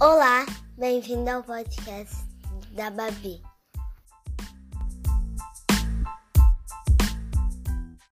Olá, bem-vindo ao podcast da Babi.